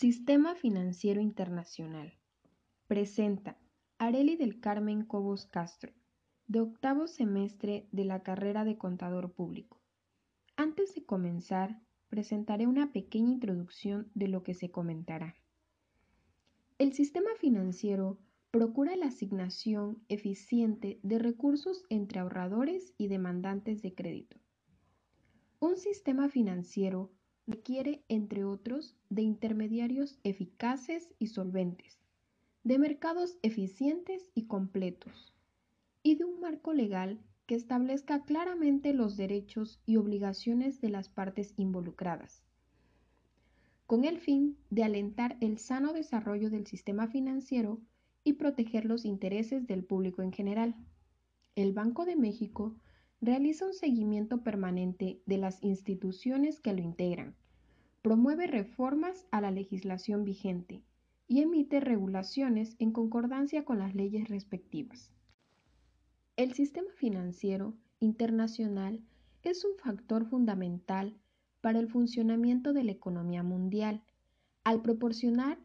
Sistema Financiero Internacional. Presenta Areli del Carmen Cobos Castro, de octavo semestre de la carrera de Contador Público. Antes de comenzar, presentaré una pequeña introducción de lo que se comentará. El sistema financiero procura la asignación eficiente de recursos entre ahorradores y demandantes de crédito. Un sistema financiero requiere, entre otros, de intermediarios eficaces y solventes, de mercados eficientes y completos, y de un marco legal que establezca claramente los derechos y obligaciones de las partes involucradas, con el fin de alentar el sano desarrollo del sistema financiero y proteger los intereses del público en general. El Banco de México realiza un seguimiento permanente de las instituciones que lo integran, promueve reformas a la legislación vigente y emite regulaciones en concordancia con las leyes respectivas. El sistema financiero internacional es un factor fundamental para el funcionamiento de la economía mundial, al proporcionar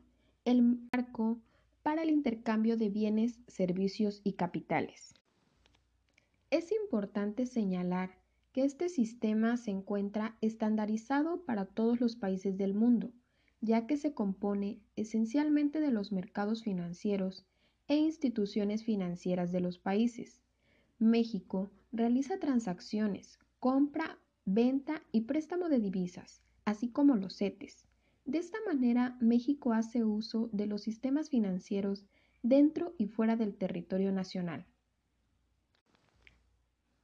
el marco para el intercambio de bienes, servicios y capitales. Es importante señalar que este sistema se encuentra estandarizado para todos los países del mundo, ya que se compone esencialmente de los mercados financieros e instituciones financieras de los países. México realiza transacciones, compra, venta y préstamo de divisas, así como los CETES. De esta manera, México hace uso de los sistemas financieros dentro y fuera del territorio nacional.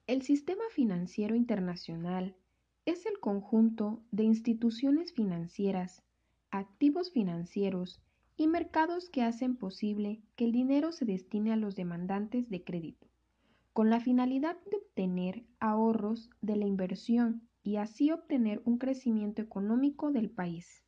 El sistema financiero internacional es el conjunto de instituciones financieras, activos financieros y mercados que hacen posible que el dinero se destine a los demandantes de crédito, con la finalidad de obtener ahorros de la inversión y así obtener un crecimiento económico del país.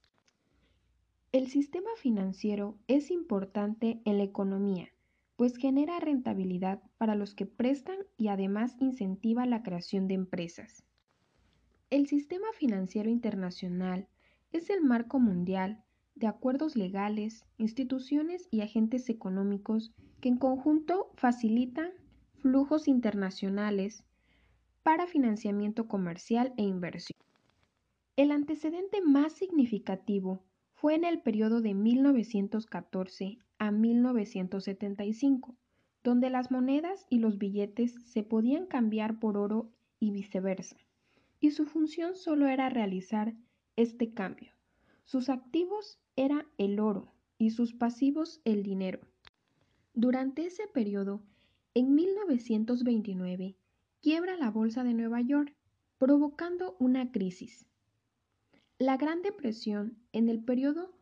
El sistema financiero es importante en la economía pues genera rentabilidad para los que prestan y además incentiva la creación de empresas. El sistema financiero internacional es el marco mundial de acuerdos legales, instituciones y agentes económicos que en conjunto facilitan flujos internacionales para financiamiento comercial e inversión. El antecedente más significativo fue en el periodo de 1914 a 1975, donde las monedas y los billetes se podían cambiar por oro y viceversa, y su función solo era realizar este cambio. Sus activos era el oro y sus pasivos el dinero. Durante ese periodo, en 1929, quiebra la Bolsa de Nueva York, provocando una crisis. La Gran Depresión en el periodo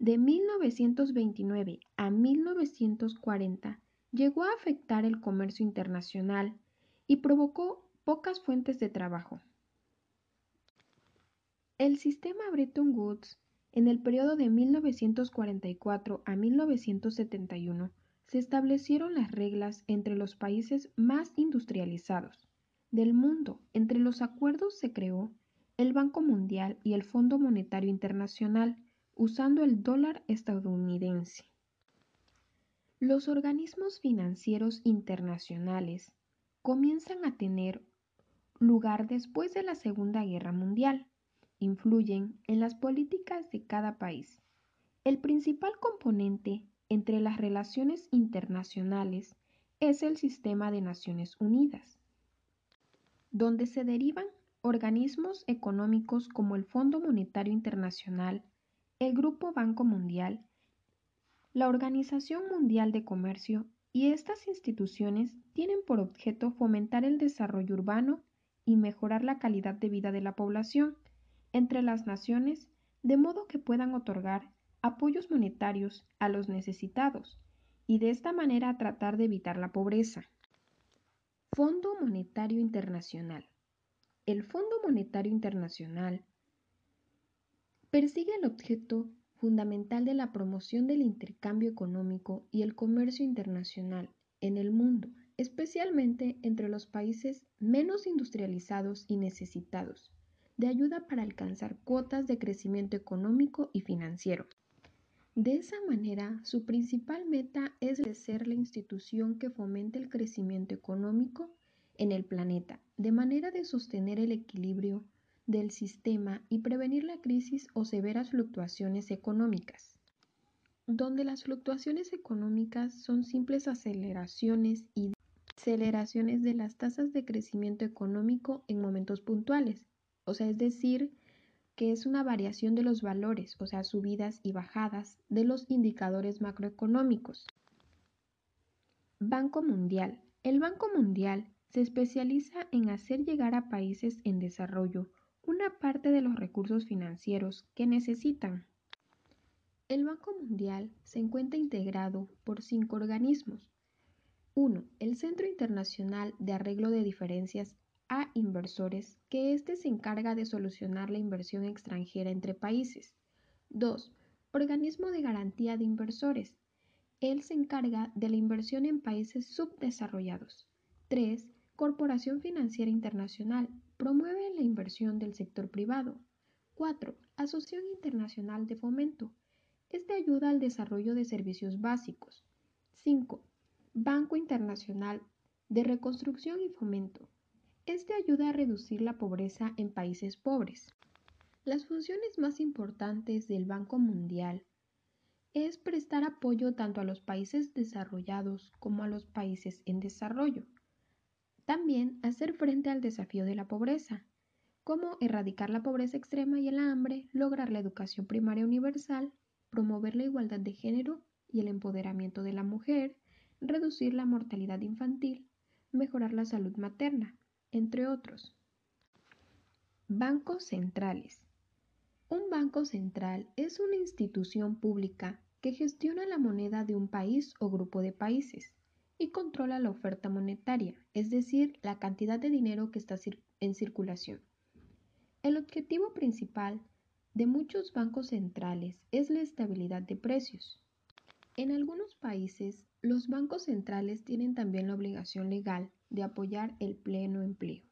de 1929 a 1940 llegó a afectar el comercio internacional y provocó pocas fuentes de trabajo. El sistema Bretton Woods en el periodo de 1944 a 1971 se establecieron las reglas entre los países más industrializados del mundo. Entre los acuerdos se creó el Banco Mundial y el Fondo Monetario Internacional usando el dólar estadounidense. Los organismos financieros internacionales comienzan a tener lugar después de la Segunda Guerra Mundial. Influyen en las políticas de cada país. El principal componente entre las relaciones internacionales es el sistema de Naciones Unidas, donde se derivan organismos económicos como el Fondo Monetario Internacional, el Grupo Banco Mundial, la Organización Mundial de Comercio y estas instituciones tienen por objeto fomentar el desarrollo urbano y mejorar la calidad de vida de la población entre las naciones de modo que puedan otorgar apoyos monetarios a los necesitados y de esta manera tratar de evitar la pobreza. Fondo Monetario Internacional el Fondo Monetario Internacional persigue el objeto fundamental de la promoción del intercambio económico y el comercio internacional en el mundo, especialmente entre los países menos industrializados y necesitados, de ayuda para alcanzar cuotas de crecimiento económico y financiero. De esa manera, su principal meta es ser la institución que fomente el crecimiento económico en el planeta, de manera de sostener el equilibrio del sistema y prevenir la crisis o severas fluctuaciones económicas, donde las fluctuaciones económicas son simples aceleraciones y aceleraciones de las tasas de crecimiento económico en momentos puntuales, o sea, es decir, que es una variación de los valores, o sea, subidas y bajadas de los indicadores macroeconómicos. Banco Mundial. El Banco Mundial se especializa en hacer llegar a países en desarrollo una parte de los recursos financieros que necesitan. El Banco Mundial se encuentra integrado por cinco organismos, 1. El Centro Internacional de Arreglo de Diferencias a Inversores, que éste se encarga de solucionar la inversión extranjera entre países. 2. Organismo de Garantía de Inversores. Él se encarga de la inversión en países subdesarrollados. 3. Corporación Financiera Internacional. Promueve la inversión del sector privado. 4. Asociación Internacional de Fomento. Este ayuda al desarrollo de servicios básicos. 5. Banco Internacional de Reconstrucción y Fomento. Este ayuda a reducir la pobreza en países pobres. Las funciones más importantes del Banco Mundial es prestar apoyo tanto a los países desarrollados como a los países en desarrollo. También hacer frente al desafío de la pobreza, como erradicar la pobreza extrema y el hambre, lograr la educación primaria universal, promover la igualdad de género y el empoderamiento de la mujer, reducir la mortalidad infantil, mejorar la salud materna, entre otros. Bancos centrales. Un banco central es una institución pública que gestiona la moneda de un país o grupo de países y controla la oferta monetaria, es decir, la cantidad de dinero que está en circulación. El objetivo principal de muchos bancos centrales es la estabilidad de precios. En algunos países, los bancos centrales tienen también la obligación legal de apoyar el pleno empleo.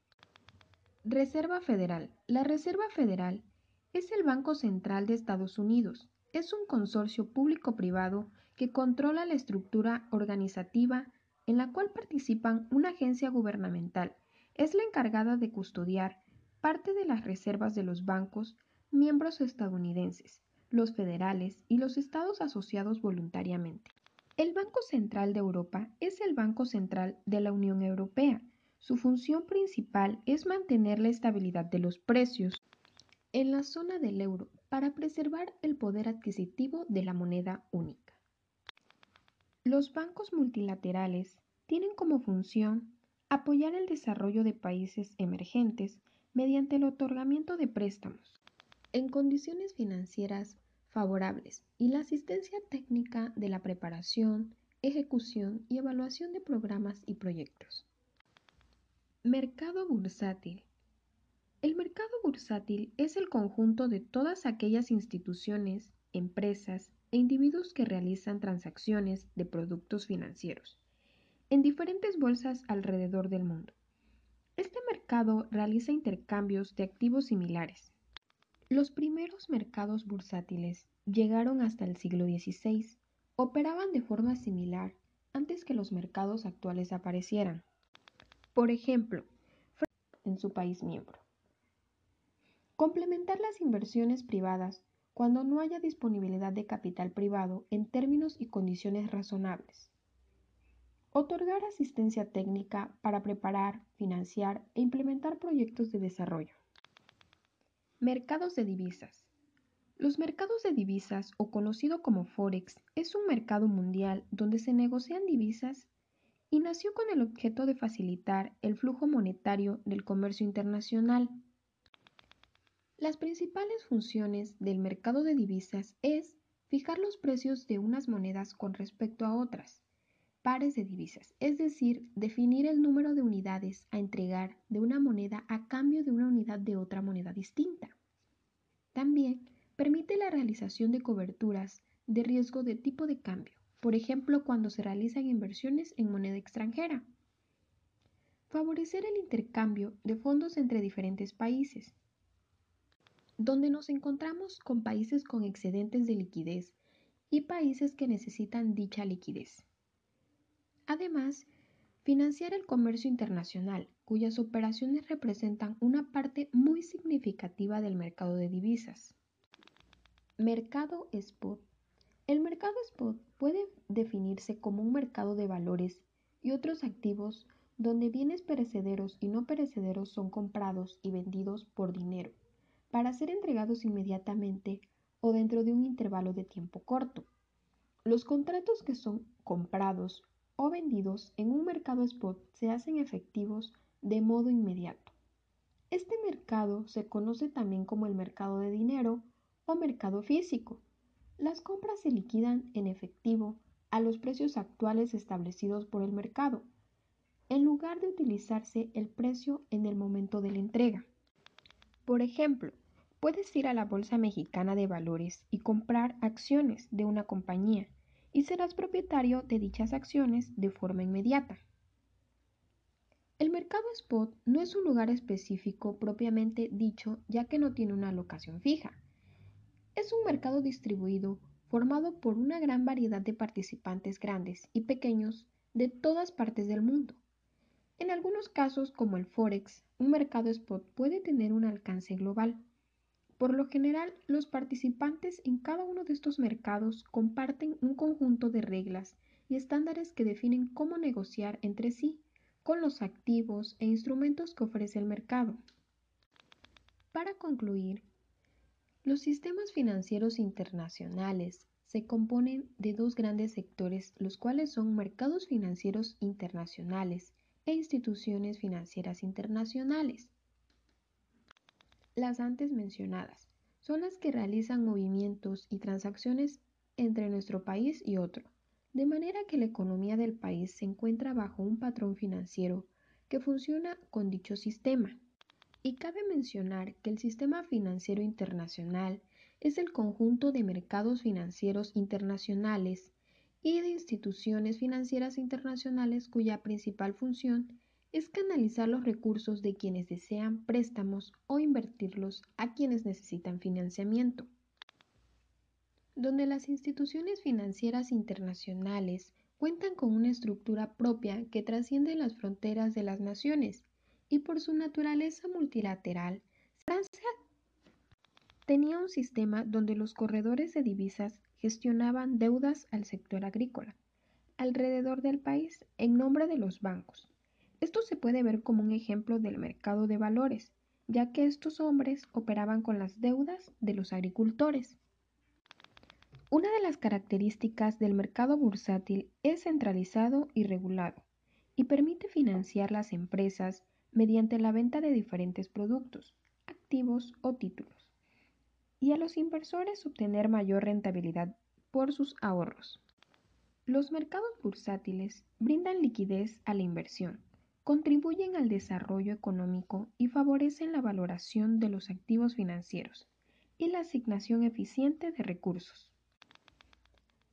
Reserva Federal. La Reserva Federal es el Banco Central de Estados Unidos. Es un consorcio público-privado que controla la estructura organizativa en la cual participan una agencia gubernamental. Es la encargada de custodiar parte de las reservas de los bancos miembros estadounidenses, los federales y los estados asociados voluntariamente. El Banco Central de Europa es el Banco Central de la Unión Europea. Su función principal es mantener la estabilidad de los precios en la zona del euro para preservar el poder adquisitivo de la moneda única. Los bancos multilaterales tienen como función apoyar el desarrollo de países emergentes mediante el otorgamiento de préstamos en condiciones financieras favorables y la asistencia técnica de la preparación, ejecución y evaluación de programas y proyectos. Mercado bursátil. El mercado bursátil es el conjunto de todas aquellas instituciones, empresas e individuos que realizan transacciones de productos financieros en diferentes bolsas alrededor del mundo. Este mercado realiza intercambios de activos similares, los primeros mercados bursátiles llegaron hasta el siglo XVI. Operaban de forma similar antes que los mercados actuales aparecieran. Por ejemplo, en su país miembro. Complementar las inversiones privadas cuando no haya disponibilidad de capital privado en términos y condiciones razonables. Otorgar asistencia técnica para preparar, financiar e implementar proyectos de desarrollo. Mercados de divisas. Los mercados de divisas, o conocido como Forex, es un mercado mundial donde se negocian divisas y nació con el objeto de facilitar el flujo monetario del comercio internacional. Las principales funciones del mercado de divisas es fijar los precios de unas monedas con respecto a otras, pares de divisas, es decir, definir el número de unidades a entregar de una moneda a cambio de una unidad de otra moneda distinta. También permite la realización de coberturas de riesgo de tipo de cambio, por ejemplo, cuando se realizan inversiones en moneda extranjera. Favorecer el intercambio de fondos entre diferentes países, donde nos encontramos con países con excedentes de liquidez y países que necesitan dicha liquidez. Además, financiar el comercio internacional, cuyas operaciones representan una parte muy significativa del mercado de divisas. Mercado Spot. El mercado spot puede definirse como un mercado de valores y otros activos donde bienes perecederos y no perecederos son comprados y vendidos por dinero, para ser entregados inmediatamente o dentro de un intervalo de tiempo corto. Los contratos que son comprados o vendidos en un mercado spot se hacen efectivos de modo inmediato. Este mercado se conoce también como el mercado de dinero o mercado físico. Las compras se liquidan en efectivo a los precios actuales establecidos por el mercado, en lugar de utilizarse el precio en el momento de la entrega. Por ejemplo, puedes ir a la Bolsa Mexicana de Valores y comprar acciones de una compañía y serás propietario de dichas acciones de forma inmediata. El mercado spot no es un lugar específico propiamente dicho ya que no tiene una locación fija. Es un mercado distribuido formado por una gran variedad de participantes grandes y pequeños de todas partes del mundo. En algunos casos, como el Forex, un mercado spot puede tener un alcance global. Por lo general, los participantes en cada uno de estos mercados comparten un conjunto de reglas y estándares que definen cómo negociar entre sí con los activos e instrumentos que ofrece el mercado. Para concluir, los sistemas financieros internacionales se componen de dos grandes sectores, los cuales son mercados financieros internacionales e instituciones financieras internacionales. Las antes mencionadas son las que realizan movimientos y transacciones entre nuestro país y otro, de manera que la economía del país se encuentra bajo un patrón financiero que funciona con dicho sistema. Y cabe mencionar que el sistema financiero internacional es el conjunto de mercados financieros internacionales y de instituciones financieras internacionales cuya principal función es canalizar los recursos de quienes desean préstamos o invertirlos a quienes necesitan financiamiento. Donde las instituciones financieras internacionales cuentan con una estructura propia que trasciende las fronteras de las naciones y por su naturaleza multilateral, Francia tenía un sistema donde los corredores de divisas gestionaban deudas al sector agrícola alrededor del país en nombre de los bancos. Esto se puede ver como un ejemplo del mercado de valores, ya que estos hombres operaban con las deudas de los agricultores. Una de las características del mercado bursátil es centralizado y regulado, y permite financiar las empresas mediante la venta de diferentes productos, activos o títulos, y a los inversores obtener mayor rentabilidad por sus ahorros. Los mercados bursátiles brindan liquidez a la inversión, contribuyen al desarrollo económico y favorecen la valoración de los activos financieros y la asignación eficiente de recursos.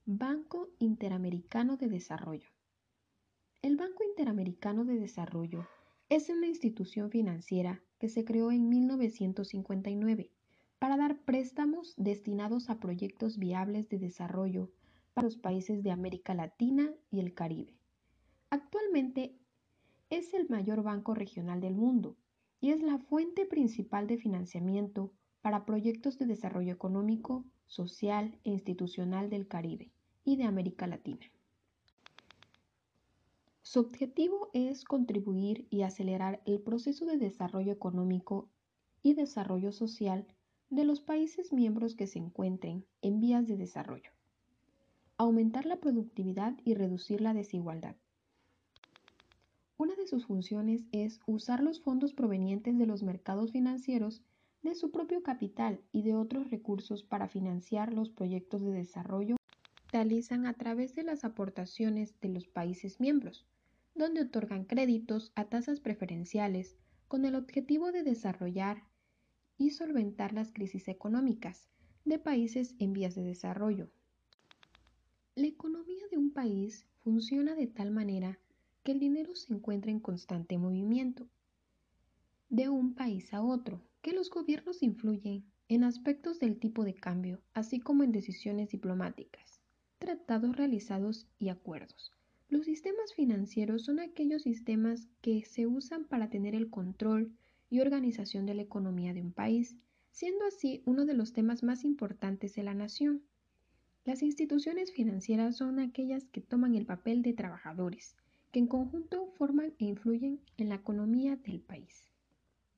Banco Interamericano de Desarrollo. El Banco Interamericano de Desarrollo es una institución financiera que se creó en 1959 para dar préstamos destinados a proyectos viables de desarrollo para los países de América Latina y el Caribe. Actualmente es el mayor banco regional del mundo y es la fuente principal de financiamiento para proyectos de desarrollo económico, social e institucional del Caribe y de América Latina. Su objetivo es contribuir y acelerar el proceso de desarrollo económico y desarrollo social de los países miembros que se encuentren en vías de desarrollo, aumentar la productividad y reducir la desigualdad. Una de sus funciones es usar los fondos provenientes de los mercados financieros de su propio capital y de otros recursos para financiar los proyectos de desarrollo que realizan a través de las aportaciones de los países miembros donde otorgan créditos a tasas preferenciales con el objetivo de desarrollar y solventar las crisis económicas de países en vías de desarrollo. La economía de un país funciona de tal manera que el dinero se encuentra en constante movimiento de un país a otro, que los gobiernos influyen en aspectos del tipo de cambio, así como en decisiones diplomáticas, tratados realizados y acuerdos. Los sistemas financieros son aquellos sistemas que se usan para tener el control y organización de la economía de un país, siendo así uno de los temas más importantes de la nación. Las instituciones financieras son aquellas que toman el papel de trabajadores, que en conjunto forman e influyen en la economía del país.